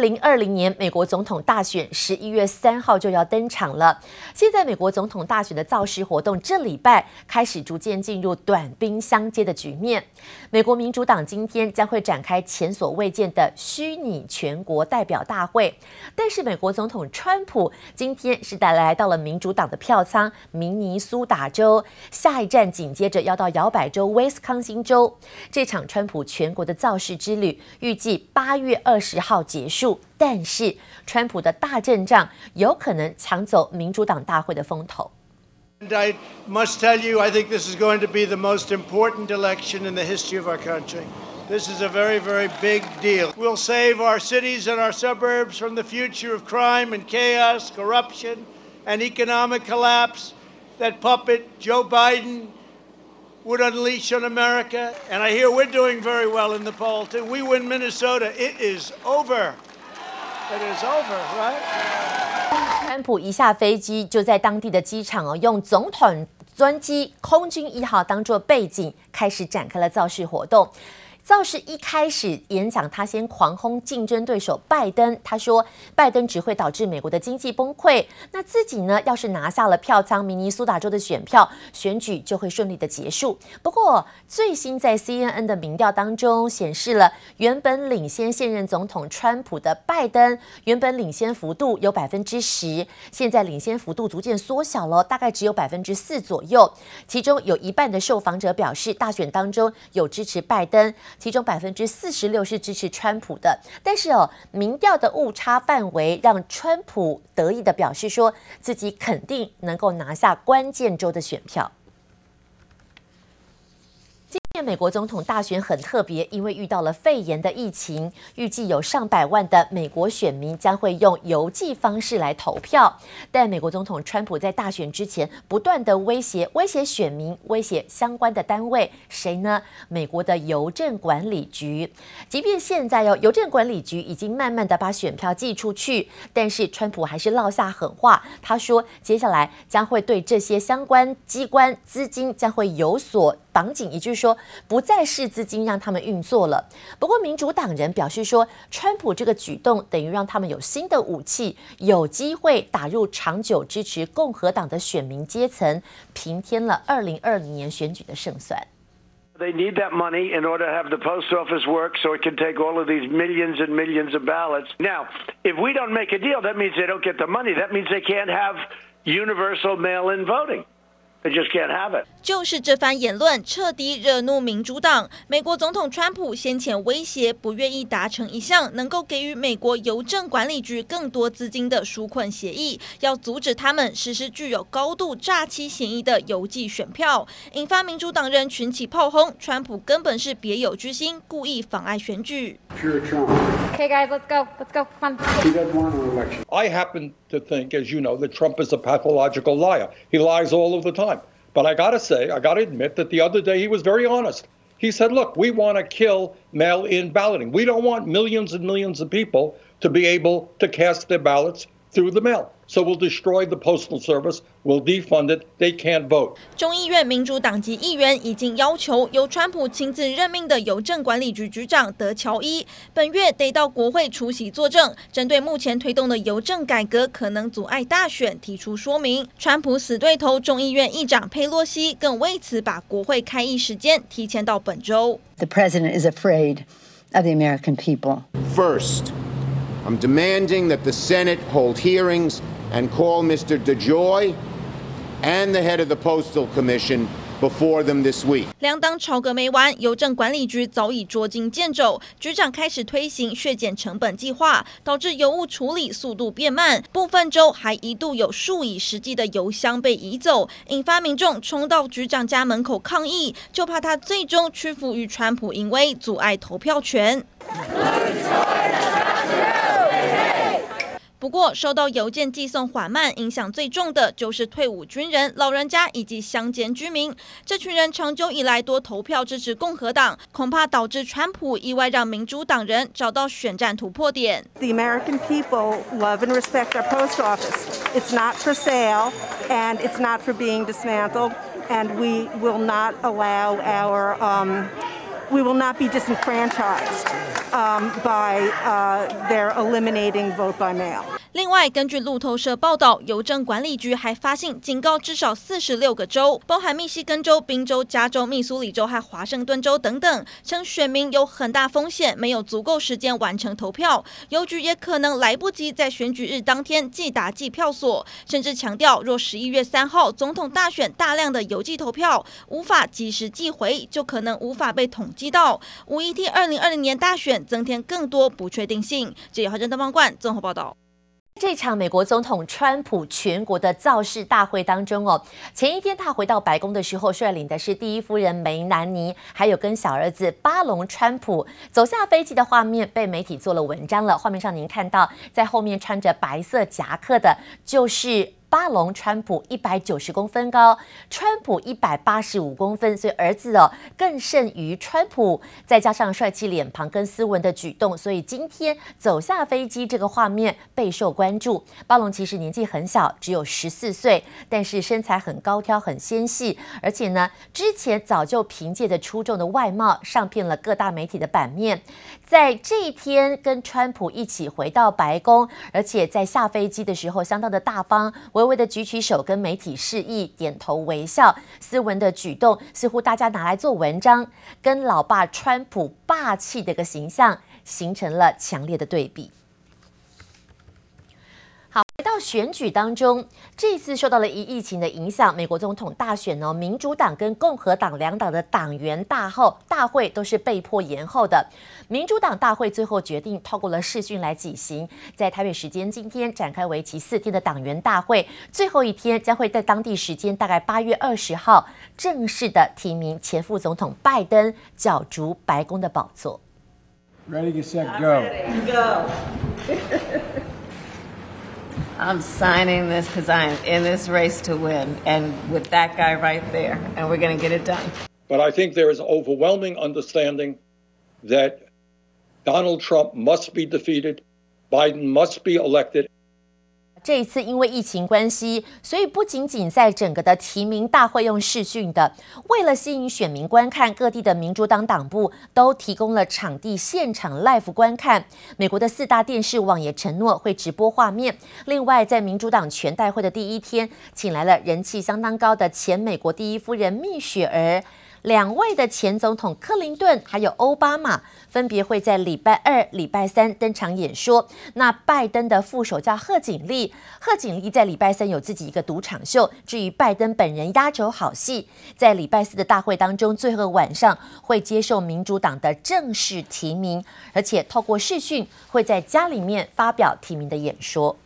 零二零年美国总统大选十一月三号就要登场了。现在美国总统大选的造势活动这礼拜开始逐渐进入短兵相接的局面。美国民主党今天将会展开前所未见的虚拟全国代表大会，但是美国总统川普今天是带来到了民主党的票仓明尼苏达州，下一站紧接着要到摇摆州威斯康星州。这场川普全国的造势之旅预计八月二十号结束，但是川普的大阵仗有可能抢走民主党大会的风头。And I must tell you, I think this is going to be the most important election in the history of our country. This is a very, very big deal. We'll save our cities and our suburbs from the future of crime and chaos, corruption, and economic collapse that puppet Joe Biden would unleash on America. And I hear we're doing very well in the poll, too. We win Minnesota. It is over. It is over, right? 川普一下飞机就在当地的机场哦，用总统专机空军一号当做背景，开始展开了造势活动。造势一开始演讲，他先狂轰竞争对手拜登。他说，拜登只会导致美国的经济崩溃。那自己呢，要是拿下了票仓明尼苏达州的选票，选举就会顺利的结束。不过，最新在 CNN 的民调当中显示了，原本领先现任总统川普的拜登，原本领先幅度有百分之十，现在领先幅度逐渐缩小了，大概只有百分之四左右。其中有一半的受访者表示，大选当中有支持拜登。其中百分之四十六是支持川普的，但是哦，民调的误差范围让川普得意的表示说自己肯定能够拿下关键州的选票。美国总统大选很特别，因为遇到了肺炎的疫情，预计有上百万的美国选民将会用邮寄方式来投票。但美国总统川普在大选之前不断的威胁，威胁选民，威胁相关的单位，谁呢？美国的邮政管理局。即便现在哟，邮政管理局已经慢慢的把选票寄出去，但是川普还是撂下狠话，他说接下来将会对这些相关机关资金将会有所绑紧，也就是说。不再是资金让他们运作了。不过，民主党人表示说，川普这个举动等于让他们有新的武器，有机会打入长久支持共和党的选民阶层，平添了二零二零年选举的胜算。They need that money in order to have the post office work, so it can take all of these millions and millions of ballots. Now, if we don't make a deal, that means they don't get the money. That means they can't have universal mail-in voting. They just can't have it. 就是这番言论彻底惹怒民主党。美国总统川普先前威胁不愿意达成一项能够给予美国邮政管理局更多资金的纾困协议，要阻止他们实施具有高度诈欺嫌疑的邮寄选票，引发民主党人群起炮轰，川普根本是别有居心，故意妨碍选举。Okay, guys, let's go. Let's go. Come on. He doesn't want an election. I happen to think, as you know, that Trump is a pathological liar. He lies all of the time. But I got to say, I got to admit that the other day he was very honest. He said, look, we want to kill mail in balloting. We don't want millions and millions of people to be able to cast their ballots through the mail. So we'll destroy the postal service. We'll defund it. They can't vote. 众议院民主党籍议员已经要求由川普亲自任命的邮政管理局局长德乔伊本月得到国会出席作证，针对目前推动的邮政改革可能阻碍大选提出说明。川普死对头众议院议长佩洛西更为此把国会开议时间提前到本周。The president is afraid of the American people. First, I'm demanding that the Senate hold hearings. And call Mr. DeJoy and the head of the Postal Commission before them this week. 两党吵个没完，邮政管理局早已捉襟见肘，局长开始推行削减成本计划，导致邮务处理速度变慢，部分州还一度有数以十计的邮箱被移走，引发民众冲到局长家门口抗议，就怕他最终屈服于川普淫威，阻碍投票权。不过，受到邮件寄送缓慢影响最重的，就是退伍军人、老人家以及乡间居民。这群人长久以来多投票支持共和党，恐怕导致川普意外让民主党人找到选战突破点。The American people love and respect our post office. It's not for sale, and it's not for being dismantled, and we will not allow our, um, we will not be disenfranchised. um, by uh, their eliminating vote by mail. 另外，根据路透社报道，邮政管理局还发信警告至少四十六个州，包含密西根州、宾州、加州、密苏里州和华盛顿州等等，称选民有很大风险没有足够时间完成投票，邮局也可能来不及在选举日当天寄达寄票所，甚至强调，若十一月三号总统大选大量的邮寄投票无法及时寄回，就可能无法被统计到，无疑替二零二零年大选增添更多不确定性。记者华盛顿报冠综合报道。这场美国总统川普全国的造势大会当中哦，前一天他回到白宫的时候，率领的是第一夫人梅兰妮，还有跟小儿子巴隆川普走下飞机的画面，被媒体做了文章了。画面上您看到，在后面穿着白色夹克的，就是。巴隆川普一百九十公分高，川普一百八十五公分，所以儿子哦更胜于川普。再加上帅气脸庞跟斯文的举动，所以今天走下飞机这个画面备受关注。巴隆其实年纪很小，只有十四岁，但是身材很高挑、很纤细，而且呢，之前早就凭借着出众的外貌上遍了各大媒体的版面。在这一天跟川普一起回到白宫，而且在下飞机的时候相当的大方。微微的举起手跟媒体示意，点头微笑，斯文的举动似乎大家拿来做文章，跟老爸川普霸气的一个形象形成了强烈的对比。选举当中，这次受到了一疫情的影响，美国总统大选呢，民主党跟共和党两党的党员大后大会都是被迫延后的。民主党大会最后决定透过了视讯来举行，在台北时间今天展开为期四天的党员大会，最后一天将会在当地时间大概八月二十号正式的提名前副总统拜登角逐白宫的宝座。Ready, get set, go. I'm signing this because I'm in this race to win, and with that guy right there, and we're going to get it done. But I think there is overwhelming understanding that Donald Trump must be defeated, Biden must be elected. 这一次因为疫情关系，所以不仅仅在整个的提名大会用视讯的，为了吸引选民观看，各地的民主党党部都提供了场地现场 live 观看。美国的四大电视网也承诺会直播画面。另外，在民主党全代会的第一天，请来了人气相当高的前美国第一夫人蜜雪儿。两位的前总统克林顿还有奥巴马分别会在礼拜二、礼拜三登场演说。那拜登的副手叫贺锦丽，贺锦丽在礼拜三有自己一个独场秀。至于拜登本人压轴好戏，在礼拜四的大会当中，最后晚上会接受民主党的正式提名，而且透过视讯会在家里面发表提名的演说。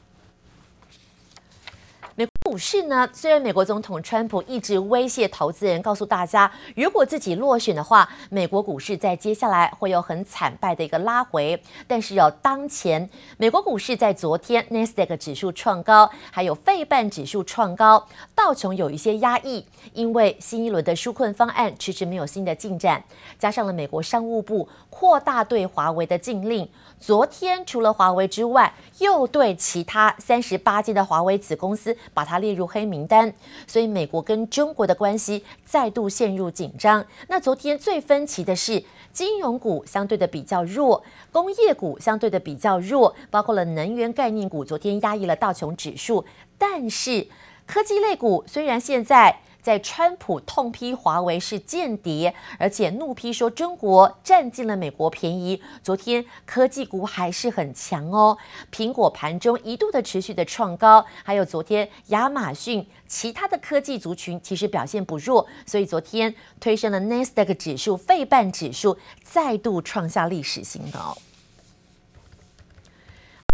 股市呢，虽然美国总统川普一直威胁投资人，告诉大家，如果自己落选的话，美国股市在接下来会有很惨败的一个拉回。但是有当前美国股市在昨天纳斯达克指数创高，还有费半指数创高，道琼有一些压抑，因为新一轮的纾困方案迟迟没有新的进展，加上了美国商务部扩大对华为的禁令。昨天除了华为之外，又对其他三十八间的华为子公司把它列入黑名单，所以美国跟中国的关系再度陷入紧张。那昨天最分歧的是，金融股相对的比较弱，工业股相对的比较弱，包括了能源概念股，昨天压抑了道琼指数，但是科技类股虽然现在。在川普痛批华为是间谍，而且怒批说中国占尽了美国便宜。昨天科技股还是很强哦，苹果盘中一度的持续的创高，还有昨天亚马逊其他的科技族群其实表现不弱，所以昨天推升了纳斯达克指数、费半指数再度创下历史新高。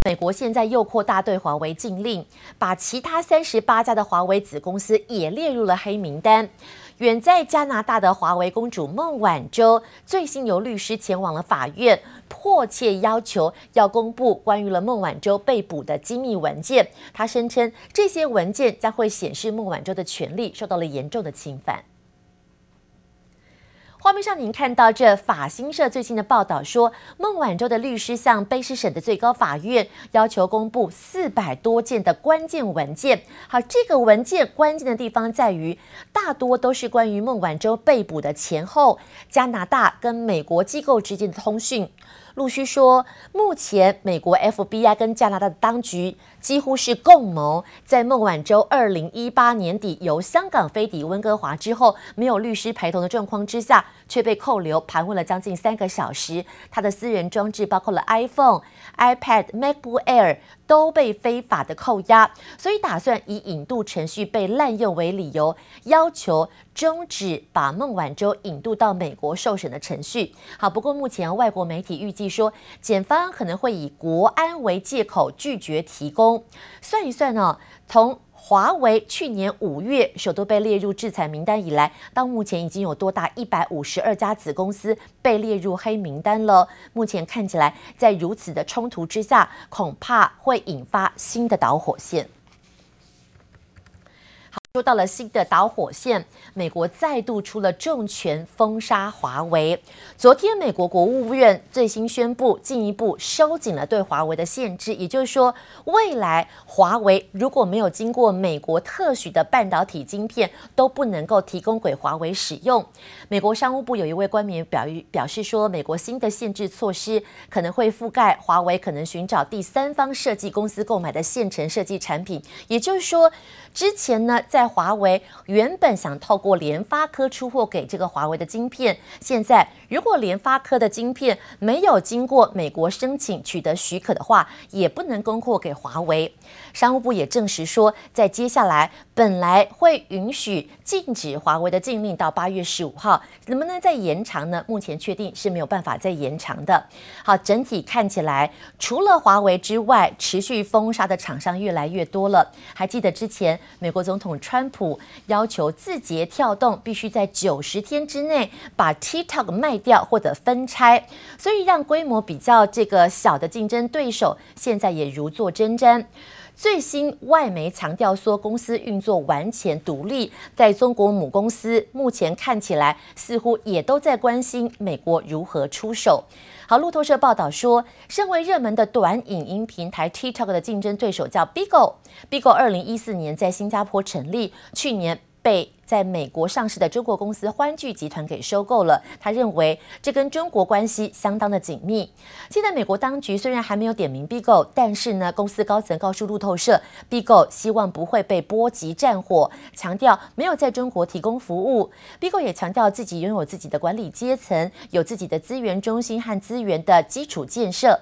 美国现在又扩大对华为禁令，把其他三十八家的华为子公司也列入了黑名单。远在加拿大的华为公主孟晚舟，最新由律师前往了法院，迫切要求要公布关于了孟晚舟被捕的机密文件。他声称这些文件将会显示孟晚舟的权利受到了严重的侵犯。画面上您看到这法新社最近的报道说，孟晚舟的律师向卑诗省的最高法院要求公布四百多件的关键文件。好，这个文件关键的地方在于，大多都是关于孟晚舟被捕的前后，加拿大跟美国机构之间的通讯。陆续说，目前美国 FBI 跟加拿大的当局几乎是共谋，在孟晚舟二零一八年底由香港飞抵温哥华之后，没有律师陪同的状况之下，却被扣留盘问了将近三个小时。他的私人装置包括了 iPhone、iPad、MacBook Air 都被非法的扣押，所以打算以引渡程序被滥用为理由，要求终止把孟晚舟引渡到美国受审的程序。好，不过目前外国媒体预计说，检方可能会以国安为借口拒绝提供。算一算呢、哦，从华为去年五月首都被列入制裁名单以来，到目前已经有多达一百五十二家子公司被列入黑名单了。目前看起来，在如此的冲突之下，恐怕会引发新的导火线。说到了新的导火线，美国再度出了重拳封杀华为。昨天，美国国务院最新宣布，进一步收紧了对华为的限制，也就是说，未来华为如果没有经过美国特许的半导体晶片，都不能够提供给华为使用。美国商务部有一位官员表表示说，美国新的限制措施可能会覆盖华为可能寻找第三方设计公司购买的现成设计产品，也就是说，之前呢在在华为原本想透过联发科出货给这个华为的晶片，现在如果联发科的晶片没有经过美国申请取得许可的话，也不能供货给华为。商务部也证实说，在接下来本来会允许禁止华为的禁令到八月十五号，能不能再延长呢？目前确定是没有办法再延长的。好，整体看起来，除了华为之外，持续封杀的厂商越来越多了。还记得之前美国总统川普要求字节跳动必须在九十天之内把 TikTok 卖掉或者分拆，所以让规模比较这个小的竞争对手现在也如坐针毡。最新外媒强调说，公司运作完全独立，在中国母公司目前看起来似乎也都在关心美国如何出手。好，路透社报道说，身为热门的短影音平台 TikTok 的竞争对手叫 Bigo，Bigo 二零一四年在新加坡成立，去年被在美国上市的中国公司欢聚集团给收购了。他认为这跟中国关系相当的紧密。现在美国当局虽然还没有点名 Bigo，但是呢，公司高层告诉路透社，Bigo 希望不会被波及战火，强调没有在中国提供服务。Bigo 也强调自己拥有自己的管理阶层，有自己的资源中心和资源的基础建设。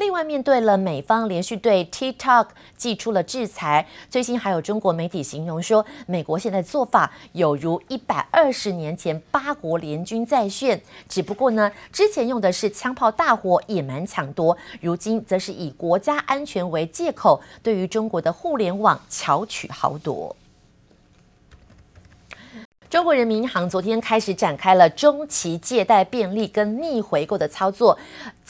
另外，面对了美方连续对 TikTok 祭出了制裁，最新还有中国媒体形容说，美国现在做法。有如一百二十年前八国联军再现，只不过呢，之前用的是枪炮大火、野蛮抢夺，如今则是以国家安全为借口，对于中国的互联网巧取豪夺。中国人民银行昨天开始展开了中期借贷便利跟逆回购的操作。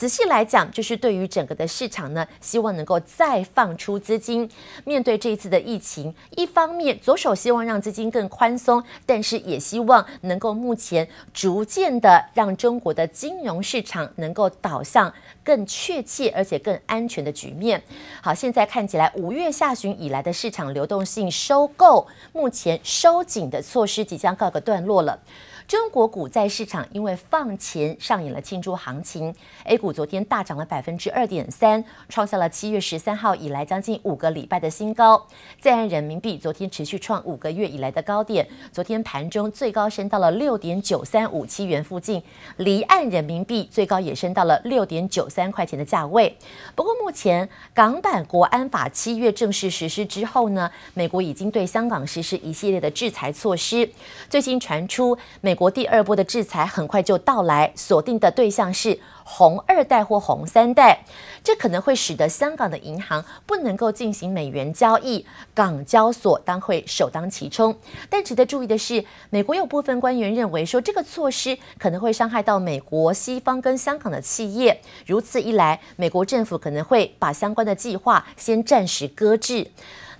仔细来讲，就是对于整个的市场呢，希望能够再放出资金。面对这一次的疫情，一方面左手希望让资金更宽松，但是也希望能够目前逐渐的让中国的金融市场能够导向更确切而且更安全的局面。好，现在看起来五月下旬以来的市场流动性收购，目前收紧的措施即将告个段落了。中国股债市场因为放钱上演了庆祝行情，A 股昨天大涨了百分之二点三，创下了七月十三号以来将近五个礼拜的新高。在岸人民币昨天持续创五个月以来的高点，昨天盘中最高升到了六点九三五七元附近，离岸人民币最高也升到了六点九三块钱的价位。不过目前港版国安法七月正式实施之后呢，美国已经对香港实施一系列的制裁措施，最新传出美。国第二波的制裁很快就到来，锁定的对象是红二代或红三代，这可能会使得香港的银行不能够进行美元交易，港交所当会首当其冲。但值得注意的是，美国有部分官员认为说，这个措施可能会伤害到美国、西方跟香港的企业，如此一来，美国政府可能会把相关的计划先暂时搁置。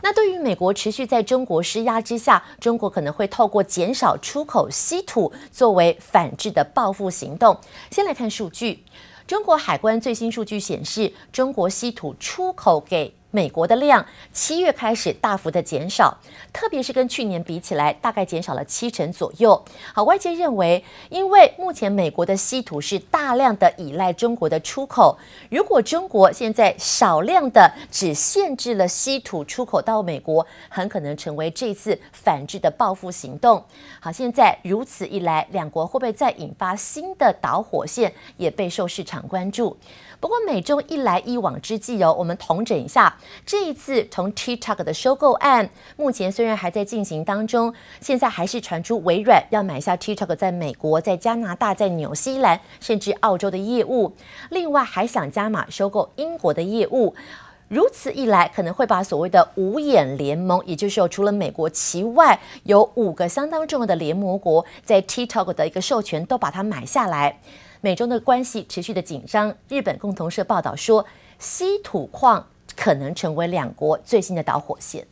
那对于美国持续在中国施压之下，中国可能会透过减少出口稀土作为反制的报复行动。先来看数据，中国海关最新数据显示，中国稀土出口给美国的量七月开始大幅的减少，特别是跟去年比起来，大概减少了七成左右。好，外界认为，因为目前美国的稀土是大量的依赖中国的出口，如果中国现在少量的只限制了稀土出口到美国，很可能成为这次反制的报复行动。好，现在如此一来，两国会不会再引发新的导火线，也备受市场关注。不过美中一来一往之际哦，我们统整一下这一次从 TikTok 的收购案，目前虽然还在进行当中，现在还是传出微软要买下 TikTok 在美国、在加拿大、在纽西兰甚至澳洲的业务，另外还想加码收购英国的业务。如此一来，可能会把所谓的五眼联盟，也就是说除了美国其外，有五个相当重要的联盟国在 TikTok 的一个授权都把它买下来。美中的关系持续的紧张，日本共同社报道说，稀土矿可能成为两国最新的导火线。